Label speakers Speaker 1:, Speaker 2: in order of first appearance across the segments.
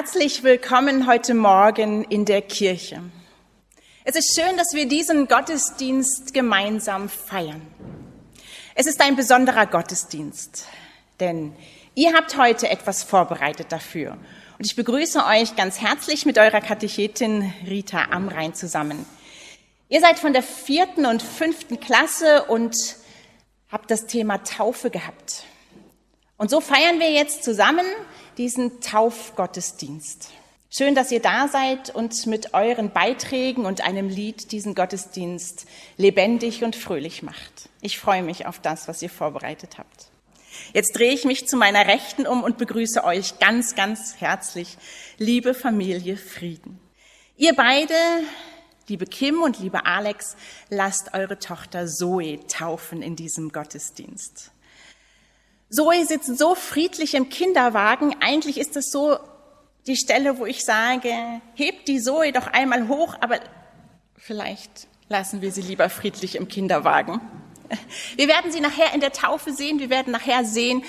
Speaker 1: Herzlich willkommen heute Morgen in der Kirche. Es ist schön, dass wir diesen Gottesdienst gemeinsam feiern. Es ist ein besonderer Gottesdienst, denn ihr habt heute etwas vorbereitet dafür. Und ich begrüße euch ganz herzlich mit eurer Katechetin Rita Amrein zusammen. Ihr seid von der vierten und fünften Klasse und habt das Thema Taufe gehabt. Und so feiern wir jetzt zusammen diesen Taufgottesdienst. Schön, dass ihr da seid und mit euren Beiträgen und einem Lied diesen Gottesdienst lebendig und fröhlich macht. Ich freue mich auf das, was ihr vorbereitet habt. Jetzt drehe ich mich zu meiner Rechten um und begrüße euch ganz, ganz herzlich, liebe Familie Frieden. Ihr beide, liebe Kim und liebe Alex, lasst eure Tochter Zoe taufen in diesem Gottesdienst. Zoe sitzt so friedlich im Kinderwagen. Eigentlich ist es so die Stelle, wo ich sage, hebt die Zoe doch einmal hoch, aber vielleicht lassen wir sie lieber friedlich im Kinderwagen. Wir werden sie nachher in der Taufe sehen. Wir werden nachher sehen,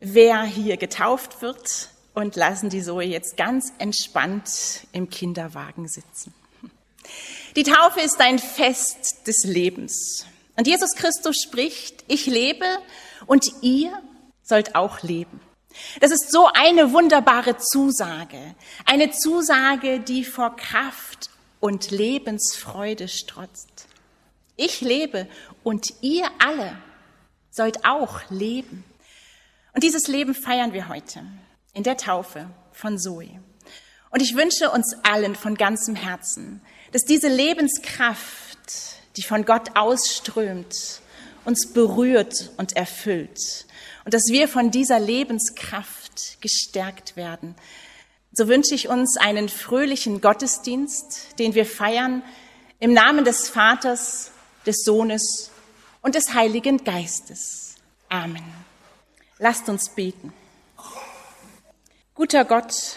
Speaker 1: wer hier getauft wird und lassen die Zoe jetzt ganz entspannt im Kinderwagen sitzen. Die Taufe ist ein Fest des Lebens. Und Jesus Christus spricht, ich lebe und ihr sollt auch leben. Das ist so eine wunderbare Zusage, eine Zusage, die vor Kraft und Lebensfreude strotzt. Ich lebe und ihr alle sollt auch leben. Und dieses Leben feiern wir heute in der Taufe von Zoe. Und ich wünsche uns allen von ganzem Herzen, dass diese Lebenskraft, die von Gott ausströmt, uns berührt und erfüllt und dass wir von dieser Lebenskraft gestärkt werden. So wünsche ich uns einen fröhlichen Gottesdienst, den wir feiern im Namen des Vaters, des Sohnes und des Heiligen Geistes. Amen. Lasst uns beten. Guter Gott,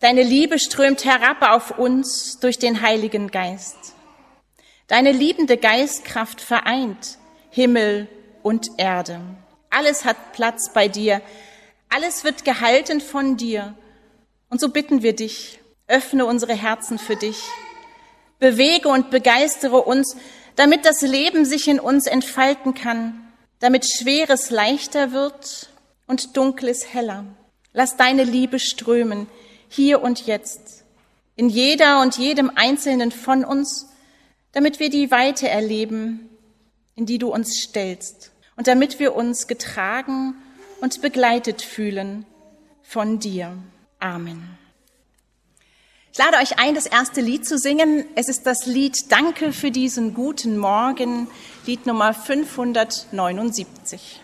Speaker 1: deine Liebe strömt herab auf uns durch den Heiligen Geist. Deine liebende Geistkraft vereint Himmel und Erde. Alles hat Platz bei dir. Alles wird gehalten von dir. Und so bitten wir dich, öffne unsere Herzen für dich. Bewege und begeistere uns, damit das Leben sich in uns entfalten kann, damit Schweres leichter wird und Dunkles heller. Lass deine Liebe strömen, hier und jetzt, in jeder und jedem Einzelnen von uns, damit wir die Weite erleben, in die du uns stellst und damit wir uns getragen und begleitet fühlen von dir. Amen. Ich lade euch ein, das erste Lied zu singen. Es ist das Lied Danke für diesen guten Morgen, Lied Nummer 579.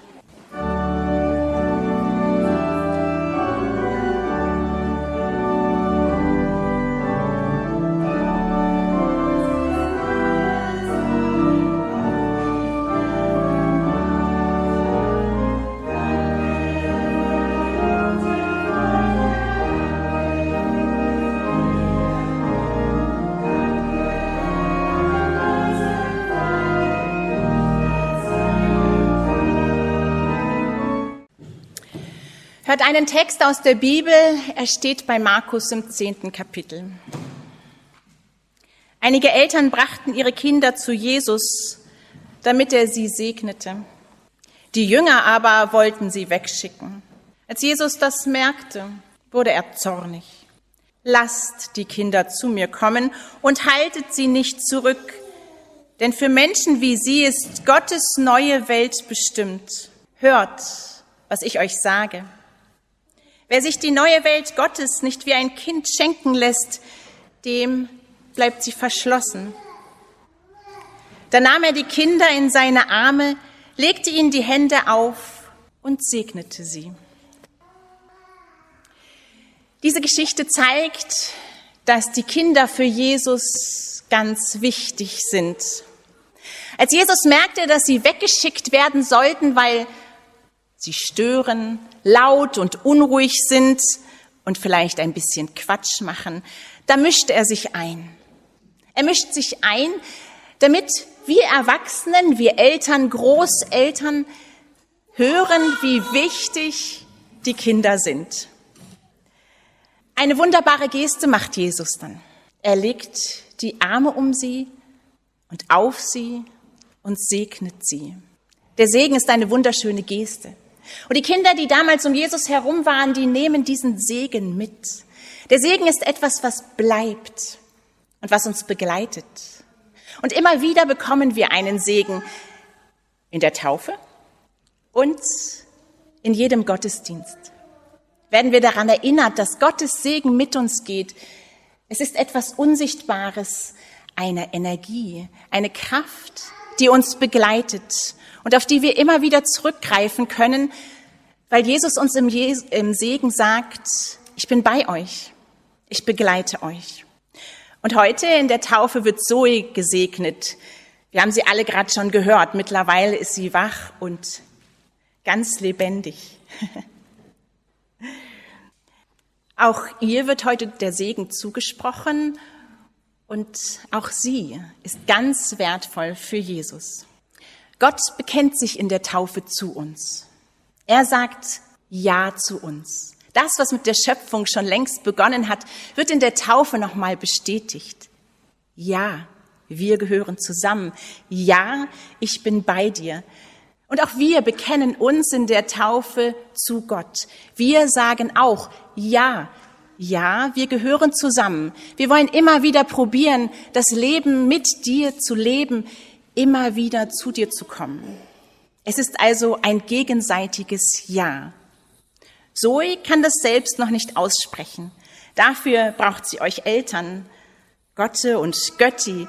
Speaker 1: Hört einen Text aus der Bibel, er steht bei Markus im zehnten Kapitel. Einige Eltern brachten ihre Kinder zu Jesus, damit er sie segnete. Die Jünger aber wollten sie wegschicken. Als Jesus das merkte, wurde er zornig. Lasst die Kinder zu mir kommen und haltet sie nicht zurück, denn für Menschen wie sie ist Gottes neue Welt bestimmt. Hört, was ich euch sage. Wer sich die neue Welt Gottes nicht wie ein Kind schenken lässt, dem bleibt sie verschlossen. Da nahm er die Kinder in seine Arme, legte ihnen die Hände auf und segnete sie. Diese Geschichte zeigt, dass die Kinder für Jesus ganz wichtig sind. Als Jesus merkte, dass sie weggeschickt werden sollten, weil sie stören, laut und unruhig sind und vielleicht ein bisschen Quatsch machen, da mischt er sich ein. Er mischt sich ein, damit wir Erwachsenen, wir Eltern, Großeltern hören, wie wichtig die Kinder sind. Eine wunderbare Geste macht Jesus dann. Er legt die Arme um sie und auf sie und segnet sie. Der Segen ist eine wunderschöne Geste. Und die Kinder, die damals um Jesus herum waren, die nehmen diesen Segen mit. Der Segen ist etwas, was bleibt und was uns begleitet. Und immer wieder bekommen wir einen Segen in der Taufe und in jedem Gottesdienst. Werden wir daran erinnert, dass Gottes Segen mit uns geht. Es ist etwas Unsichtbares, eine Energie, eine Kraft, die uns begleitet und auf die wir immer wieder zurückgreifen können, weil Jesus uns im, im Segen sagt, ich bin bei euch, ich begleite euch. Und heute in der Taufe wird Zoe gesegnet. Wir haben sie alle gerade schon gehört. Mittlerweile ist sie wach und ganz lebendig. Auch ihr wird heute der Segen zugesprochen und auch sie ist ganz wertvoll für Jesus. Gott bekennt sich in der Taufe zu uns. Er sagt Ja zu uns. Das, was mit der Schöpfung schon längst begonnen hat, wird in der Taufe nochmal bestätigt. Ja, wir gehören zusammen. Ja, ich bin bei dir. Und auch wir bekennen uns in der Taufe zu Gott. Wir sagen auch, ja, ja, wir gehören zusammen. Wir wollen immer wieder probieren, das Leben mit dir zu leben, immer wieder zu dir zu kommen. Es ist also ein gegenseitiges Ja. Zoe kann das selbst noch nicht aussprechen. Dafür braucht sie euch Eltern, Gotte und Götti,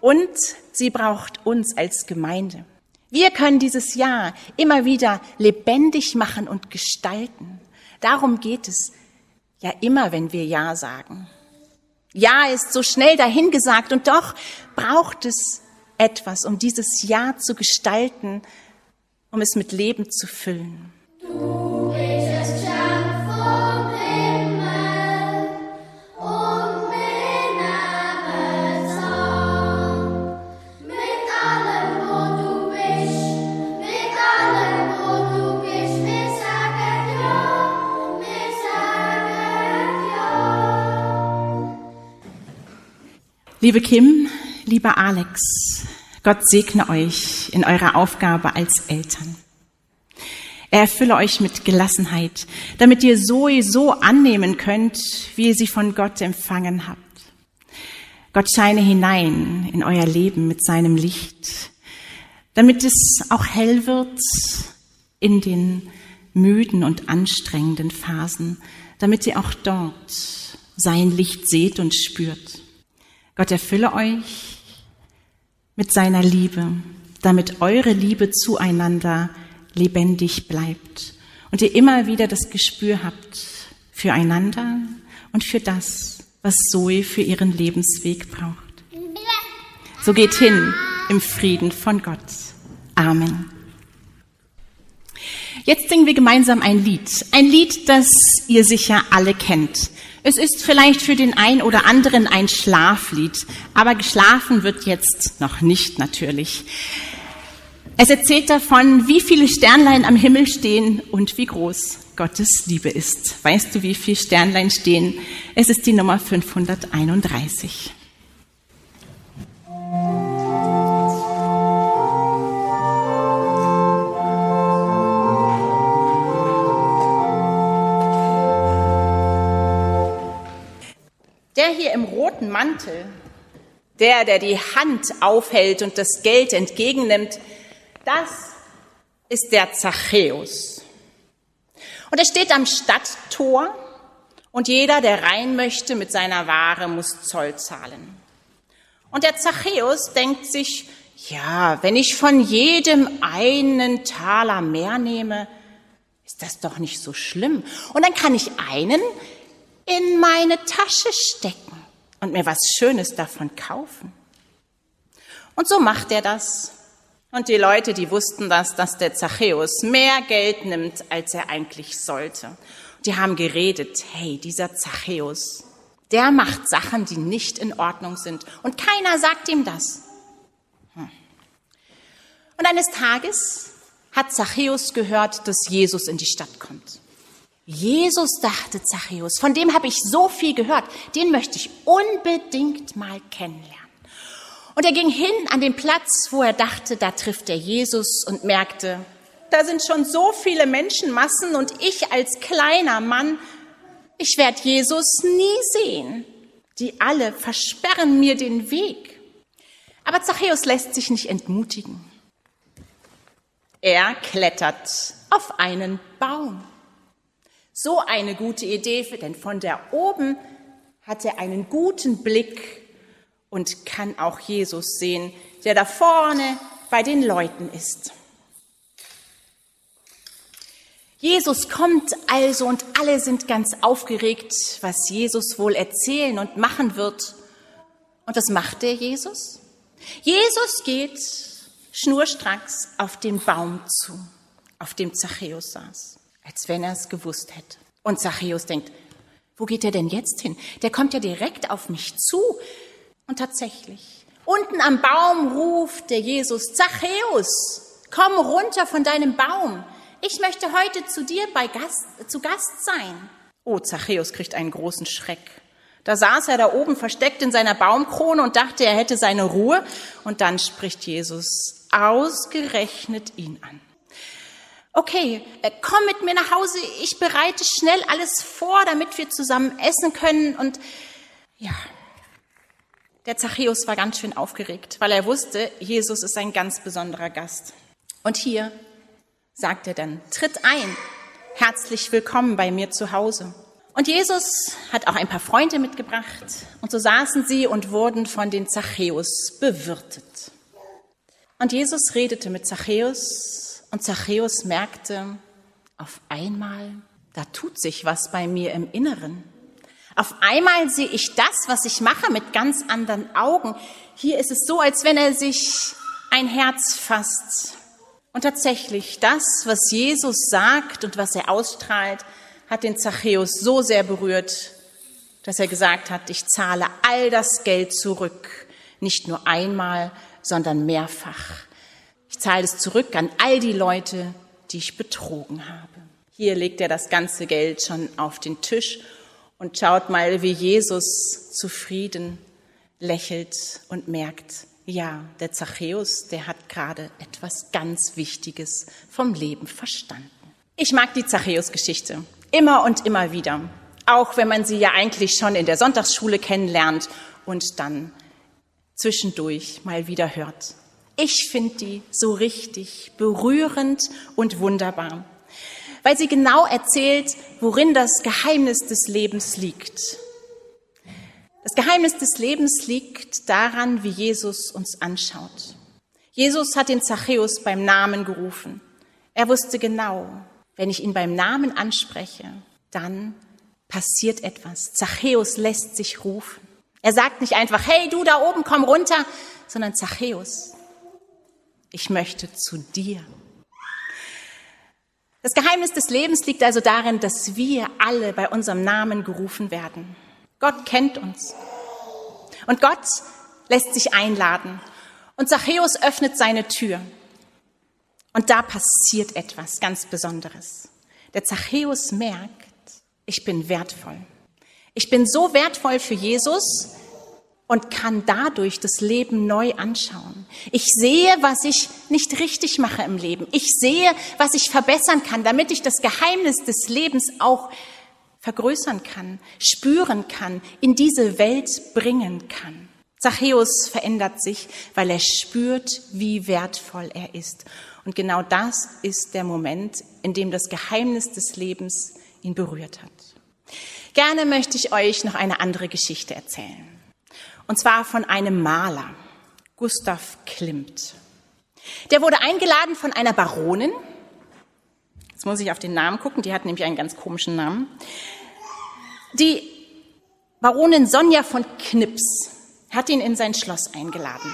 Speaker 1: und sie braucht uns als Gemeinde. Wir können dieses Jahr immer wieder lebendig machen und gestalten. Darum geht es ja immer, wenn wir Ja sagen. Ja ist so schnell dahingesagt und doch braucht es etwas, um dieses Ja zu gestalten, um es mit Leben zu füllen. Du Liebe Kim, lieber Alex, Gott segne euch in eurer Aufgabe als Eltern. Er erfülle euch mit Gelassenheit, damit ihr Zoe so annehmen könnt, wie ihr sie von Gott empfangen habt. Gott scheine hinein in euer Leben mit seinem Licht, damit es auch hell wird in den müden und anstrengenden Phasen, damit ihr auch dort sein Licht seht und spürt. Gott erfülle euch mit seiner Liebe, damit eure Liebe zueinander lebendig bleibt und ihr immer wieder das Gespür habt füreinander und für das, was Zoe für ihren Lebensweg braucht. So geht hin im Frieden von Gott. Amen. Jetzt singen wir gemeinsam ein Lied. Ein Lied, das ihr sicher alle kennt. Es ist vielleicht für den einen oder anderen ein Schlaflied, aber geschlafen wird jetzt noch nicht natürlich. Es erzählt davon, wie viele Sternlein am Himmel stehen und wie groß Gottes Liebe ist. Weißt du, wie viele Sternlein stehen? Es ist die Nummer 531. roten Mantel, der, der die Hand aufhält und das Geld entgegennimmt, das ist der Zachäus. Und er steht am Stadttor und jeder, der rein möchte mit seiner Ware, muss Zoll zahlen. Und der Zachäus denkt sich, ja, wenn ich von jedem einen Taler mehr nehme, ist das doch nicht so schlimm. Und dann kann ich einen in meine Tasche stecken und mir was Schönes davon kaufen. Und so macht er das. Und die Leute, die wussten das, dass der Zachäus mehr Geld nimmt, als er eigentlich sollte. Die haben geredet, hey, dieser Zachäus, der macht Sachen, die nicht in Ordnung sind. Und keiner sagt ihm das. Hm. Und eines Tages hat Zachäus gehört, dass Jesus in die Stadt kommt. Jesus, dachte Zachäus, von dem habe ich so viel gehört, den möchte ich unbedingt mal kennenlernen. Und er ging hin an den Platz, wo er dachte, da trifft er Jesus und merkte, da sind schon so viele Menschenmassen und ich als kleiner Mann, ich werde Jesus nie sehen. Die alle versperren mir den Weg. Aber Zachäus lässt sich nicht entmutigen. Er klettert auf einen Baum. So eine gute Idee, denn von da oben hat er einen guten Blick und kann auch Jesus sehen, der da vorne bei den Leuten ist. Jesus kommt also und alle sind ganz aufgeregt, was Jesus wohl erzählen und machen wird. Und was macht der Jesus? Jesus geht schnurstracks auf den Baum zu, auf dem Zachäus saß als wenn er es gewusst hätte. Und Zachäus denkt, wo geht er denn jetzt hin? Der kommt ja direkt auf mich zu. Und tatsächlich, unten am Baum ruft der Jesus, Zachäus, komm runter von deinem Baum. Ich möchte heute zu dir bei Gast, zu Gast sein. Oh, Zachäus kriegt einen großen Schreck. Da saß er da oben versteckt in seiner Baumkrone und dachte, er hätte seine Ruhe. Und dann spricht Jesus ausgerechnet ihn an okay, äh, komm mit mir nach Hause, ich bereite schnell alles vor, damit wir zusammen essen können. Und ja, der Zachäus war ganz schön aufgeregt, weil er wusste, Jesus ist ein ganz besonderer Gast. Und hier sagt er dann, tritt ein, herzlich willkommen bei mir zu Hause. Und Jesus hat auch ein paar Freunde mitgebracht und so saßen sie und wurden von den Zachäus bewirtet. Und Jesus redete mit Zachäus und Zachäus merkte, auf einmal, da tut sich was bei mir im Inneren. Auf einmal sehe ich das, was ich mache, mit ganz anderen Augen. Hier ist es so, als wenn er sich ein Herz fasst. Und tatsächlich, das, was Jesus sagt und was er ausstrahlt, hat den Zachäus so sehr berührt, dass er gesagt hat, ich zahle all das Geld zurück, nicht nur einmal, sondern mehrfach. Ich zahle es zurück an all die Leute, die ich betrogen habe. Hier legt er das ganze Geld schon auf den Tisch und schaut mal, wie Jesus zufrieden lächelt und merkt, ja, der Zachäus, der hat gerade etwas ganz Wichtiges vom Leben verstanden. Ich mag die Zachäus-Geschichte immer und immer wieder, auch wenn man sie ja eigentlich schon in der Sonntagsschule kennenlernt und dann zwischendurch mal wieder hört. Ich finde die so richtig berührend und wunderbar, weil sie genau erzählt, worin das Geheimnis des Lebens liegt. Das Geheimnis des Lebens liegt daran, wie Jesus uns anschaut. Jesus hat den Zachäus beim Namen gerufen. Er wusste genau, wenn ich ihn beim Namen anspreche, dann passiert etwas. Zachäus lässt sich rufen. Er sagt nicht einfach, hey du da oben, komm runter, sondern Zachäus, ich möchte zu dir. Das Geheimnis des Lebens liegt also darin, dass wir alle bei unserem Namen gerufen werden. Gott kennt uns. Und Gott lässt sich einladen. Und Zachäus öffnet seine Tür. Und da passiert etwas ganz Besonderes. Der Zachäus merkt, ich bin wertvoll. Ich bin so wertvoll für Jesus, und kann dadurch das Leben neu anschauen. Ich sehe, was ich nicht richtig mache im Leben. Ich sehe, was ich verbessern kann, damit ich das Geheimnis des Lebens auch vergrößern kann, spüren kann, in diese Welt bringen kann. Zachäus verändert sich, weil er spürt, wie wertvoll er ist. Und genau das ist der Moment, in dem das Geheimnis des Lebens ihn berührt hat. Gerne möchte ich euch noch eine andere Geschichte erzählen. Und zwar von einem Maler, Gustav Klimt. Der wurde eingeladen von einer Baronin. Jetzt muss ich auf den Namen gucken, die hat nämlich einen ganz komischen Namen. Die Baronin Sonja von Knips hat ihn in sein Schloss eingeladen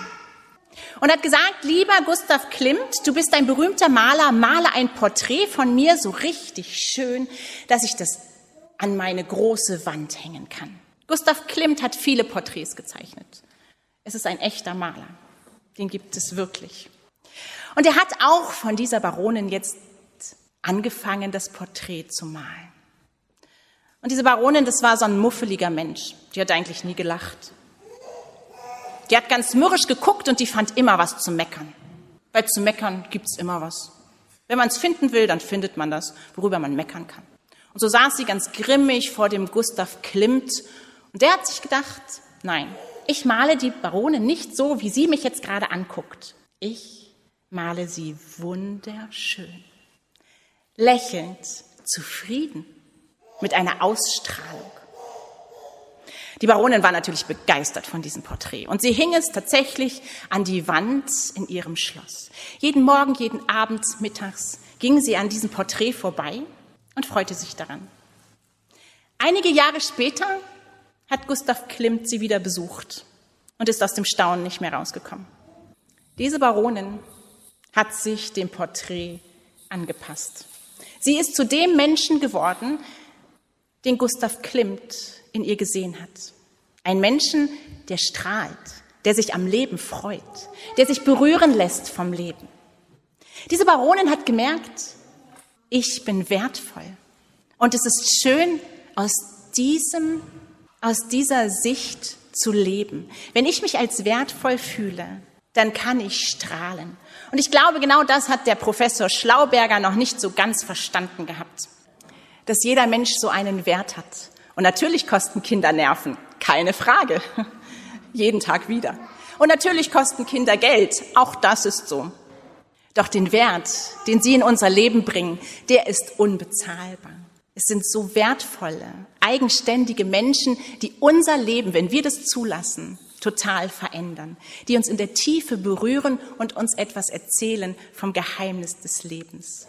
Speaker 1: und hat gesagt, lieber Gustav Klimt, du bist ein berühmter Maler, male ein Porträt von mir so richtig schön, dass ich das an meine große Wand hängen kann. Gustav Klimt hat viele Porträts gezeichnet. Es ist ein echter Maler. Den gibt es wirklich. Und er hat auch von dieser Baronin jetzt angefangen, das Porträt zu malen. Und diese Baronin, das war so ein muffeliger Mensch. Die hat eigentlich nie gelacht. Die hat ganz mürrisch geguckt und die fand immer was zu meckern. Weil zu meckern gibt's immer was. Wenn man es finden will, dann findet man das, worüber man meckern kann. Und so saß sie ganz grimmig vor dem Gustav Klimt und der hat sich gedacht, nein, ich male die Baronin nicht so, wie sie mich jetzt gerade anguckt. Ich male sie wunderschön, lächelnd, zufrieden, mit einer Ausstrahlung. Die Baronin war natürlich begeistert von diesem Porträt und sie hing es tatsächlich an die Wand in ihrem Schloss. Jeden Morgen, jeden Abend, mittags ging sie an diesem Porträt vorbei und freute sich daran. Einige Jahre später hat Gustav Klimt sie wieder besucht und ist aus dem Staunen nicht mehr rausgekommen. Diese Baronin hat sich dem Porträt angepasst. Sie ist zu dem Menschen geworden, den Gustav Klimt in ihr gesehen hat. Ein Menschen, der strahlt, der sich am Leben freut, der sich berühren lässt vom Leben. Diese Baronin hat gemerkt, ich bin wertvoll. Und es ist schön, aus diesem, aus dieser Sicht zu leben. Wenn ich mich als wertvoll fühle, dann kann ich strahlen. Und ich glaube, genau das hat der Professor Schlauberger noch nicht so ganz verstanden gehabt. Dass jeder Mensch so einen Wert hat und natürlich kosten Kinder Nerven, keine Frage. Jeden Tag wieder. Und natürlich kosten Kinder Geld, auch das ist so. Doch den Wert, den sie in unser Leben bringen, der ist unbezahlbar. Es sind so wertvolle, eigenständige Menschen, die unser Leben, wenn wir das zulassen, total verändern, die uns in der Tiefe berühren und uns etwas erzählen vom Geheimnis des Lebens.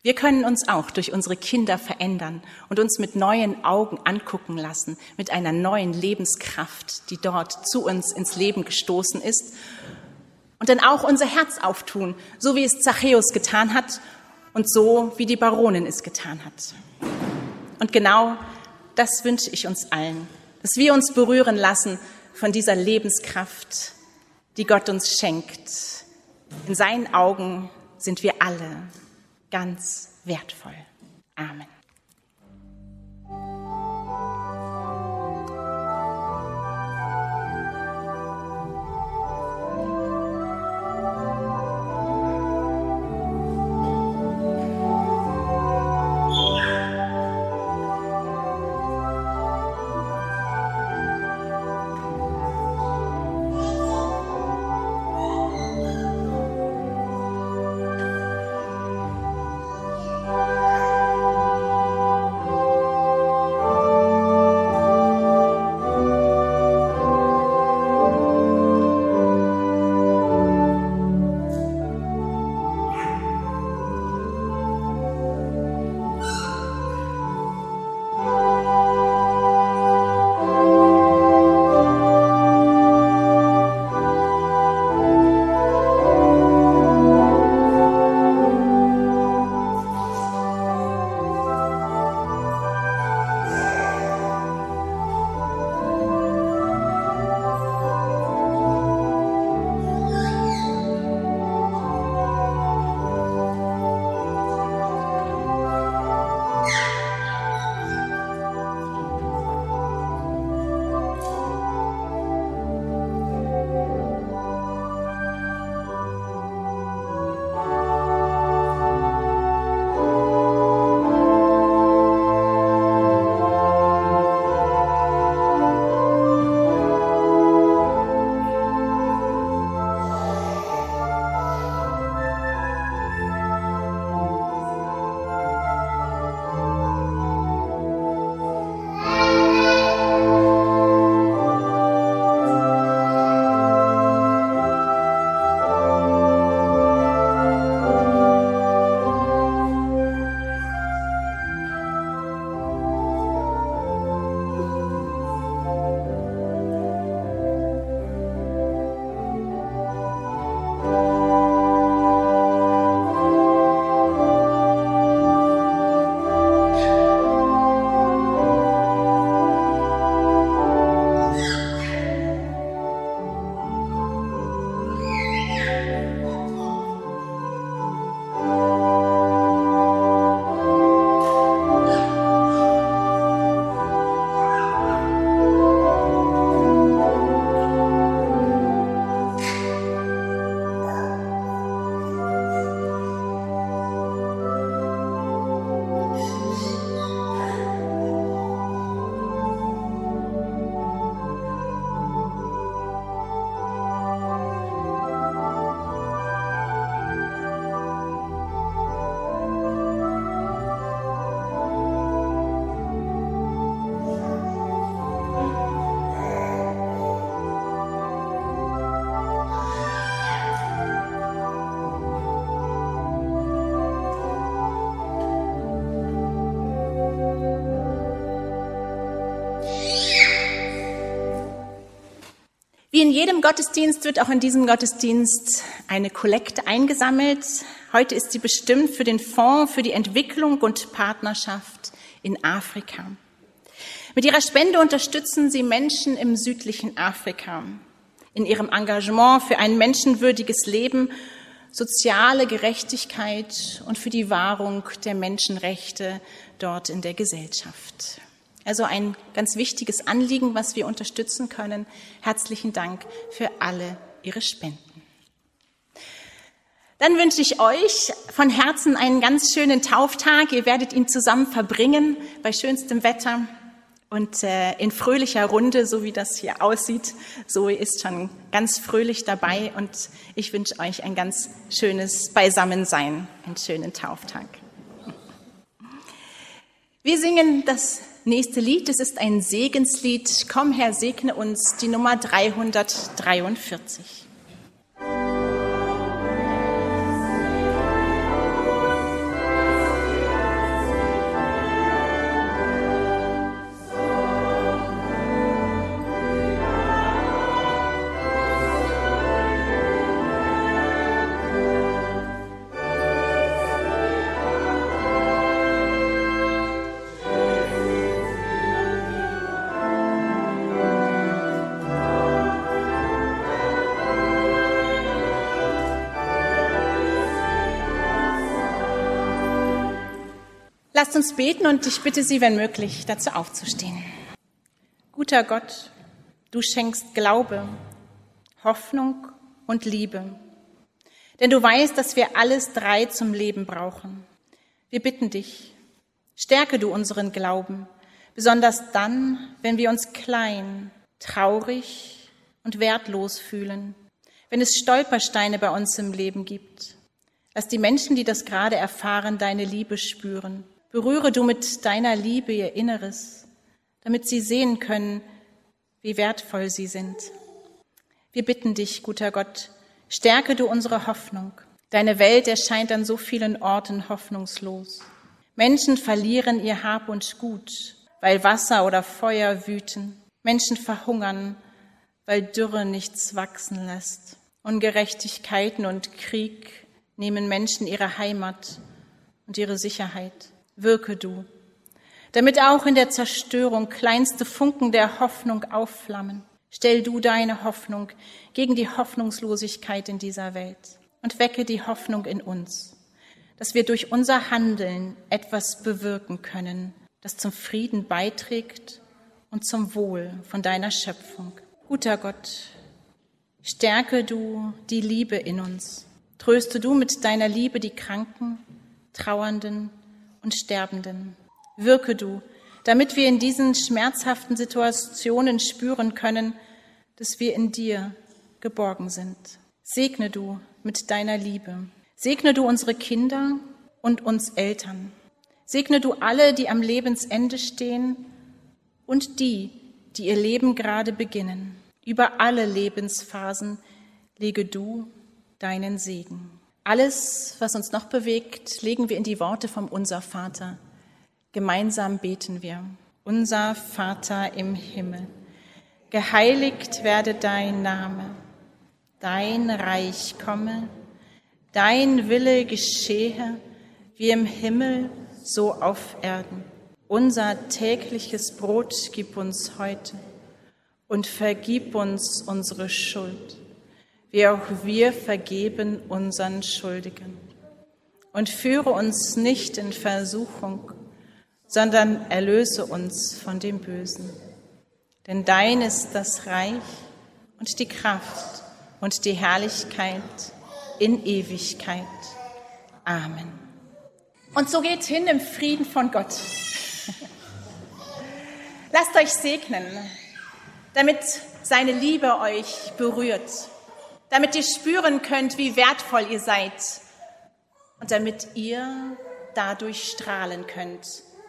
Speaker 1: Wir können uns auch durch unsere Kinder verändern und uns mit neuen Augen angucken lassen, mit einer neuen Lebenskraft, die dort zu uns ins Leben gestoßen ist. Und dann auch unser Herz auftun, so wie es Zachäus getan hat und so wie die Baronin es getan hat. Und genau das wünsche ich uns allen, dass wir uns berühren lassen von dieser Lebenskraft, die Gott uns schenkt. In seinen Augen sind wir alle ganz wertvoll. Amen. Jedem Gottesdienst wird auch in diesem Gottesdienst eine Kollekte eingesammelt. Heute ist sie bestimmt für den Fonds für die Entwicklung und Partnerschaft in Afrika. Mit ihrer Spende unterstützen sie Menschen im südlichen Afrika in ihrem Engagement für ein menschenwürdiges Leben, soziale Gerechtigkeit und für die Wahrung der Menschenrechte dort in der Gesellschaft. Also ein ganz wichtiges Anliegen, was wir unterstützen können. Herzlichen Dank für alle Ihre Spenden. Dann wünsche ich euch von Herzen einen ganz schönen Tauftag. Ihr werdet ihn zusammen verbringen bei schönstem Wetter und äh, in fröhlicher Runde, so wie das hier aussieht. Zoe ist schon ganz fröhlich dabei und ich wünsche euch ein ganz schönes Beisammensein, einen schönen Tauftag. Wir singen das nächste Lied. Es ist ein Segenslied. Komm Herr, segne uns, die Nummer 343. Lasst uns beten und ich bitte Sie, wenn möglich, dazu aufzustehen. Guter Gott, du schenkst Glaube, Hoffnung und Liebe. Denn du weißt, dass wir alles drei zum Leben brauchen. Wir bitten dich, stärke du unseren Glauben, besonders dann, wenn wir uns klein, traurig und wertlos fühlen, wenn es Stolpersteine bei uns im Leben gibt. Lass die Menschen, die das gerade erfahren, deine Liebe spüren Berühre du mit deiner Liebe ihr Inneres, damit sie sehen können, wie wertvoll sie sind. Wir bitten dich, guter Gott, stärke du unsere Hoffnung. Deine Welt erscheint an so vielen Orten hoffnungslos. Menschen verlieren ihr Hab und Gut, weil Wasser oder Feuer wüten. Menschen verhungern, weil Dürre nichts wachsen lässt. Ungerechtigkeiten und Krieg nehmen Menschen ihre Heimat und ihre Sicherheit wirke du, damit auch in der Zerstörung kleinste Funken der Hoffnung aufflammen. Stell du deine Hoffnung gegen die Hoffnungslosigkeit in dieser Welt und wecke die Hoffnung in uns, dass wir durch unser Handeln etwas bewirken können, das zum Frieden beiträgt und zum Wohl von deiner Schöpfung. Guter Gott, stärke du die Liebe in uns. Tröste du mit deiner Liebe die Kranken, Trauernden und Sterbenden. Wirke du, damit wir in diesen schmerzhaften Situationen spüren können, dass wir in dir geborgen sind. Segne du mit deiner Liebe. Segne du unsere Kinder und uns Eltern. Segne du alle, die am Lebensende stehen und die, die ihr Leben gerade beginnen. Über alle Lebensphasen lege du deinen Segen. Alles, was uns noch bewegt, legen wir in die Worte vom Unser Vater. Gemeinsam beten wir. Unser Vater im Himmel, geheiligt werde dein Name, dein Reich komme, dein Wille geschehe, wie im Himmel, so auf Erden. Unser tägliches Brot gib uns heute und vergib uns unsere Schuld wie auch wir vergeben unseren Schuldigen. Und führe uns nicht in Versuchung, sondern erlöse uns von dem Bösen. Denn dein ist das Reich und die Kraft und die Herrlichkeit in Ewigkeit. Amen. Und so geht hin im Frieden von Gott. Lasst euch segnen, damit seine Liebe euch berührt damit ihr spüren könnt, wie wertvoll ihr seid und damit ihr dadurch strahlen könnt,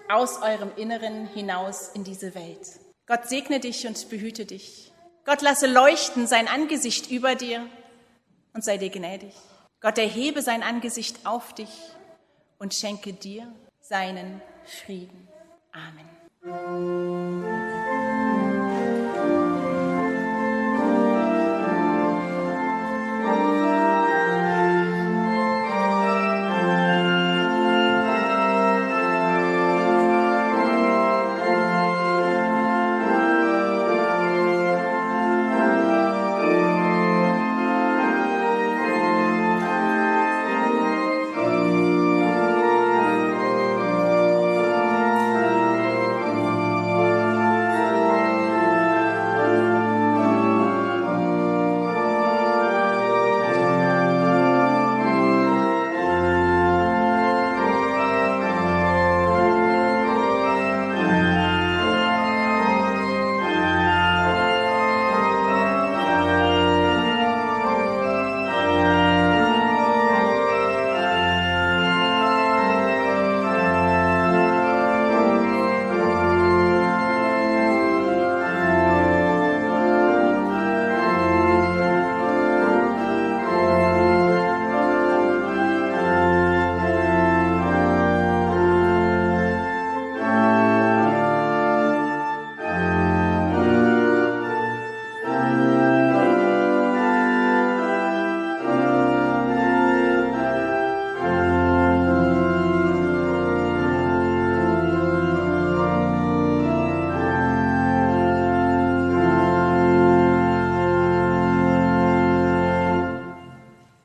Speaker 1: aus eurem Inneren hinaus in diese Welt. Gott segne dich und behüte dich. Gott lasse leuchten sein Angesicht über dir und sei dir gnädig. Gott erhebe sein Angesicht auf dich und schenke dir seinen Frieden. Amen.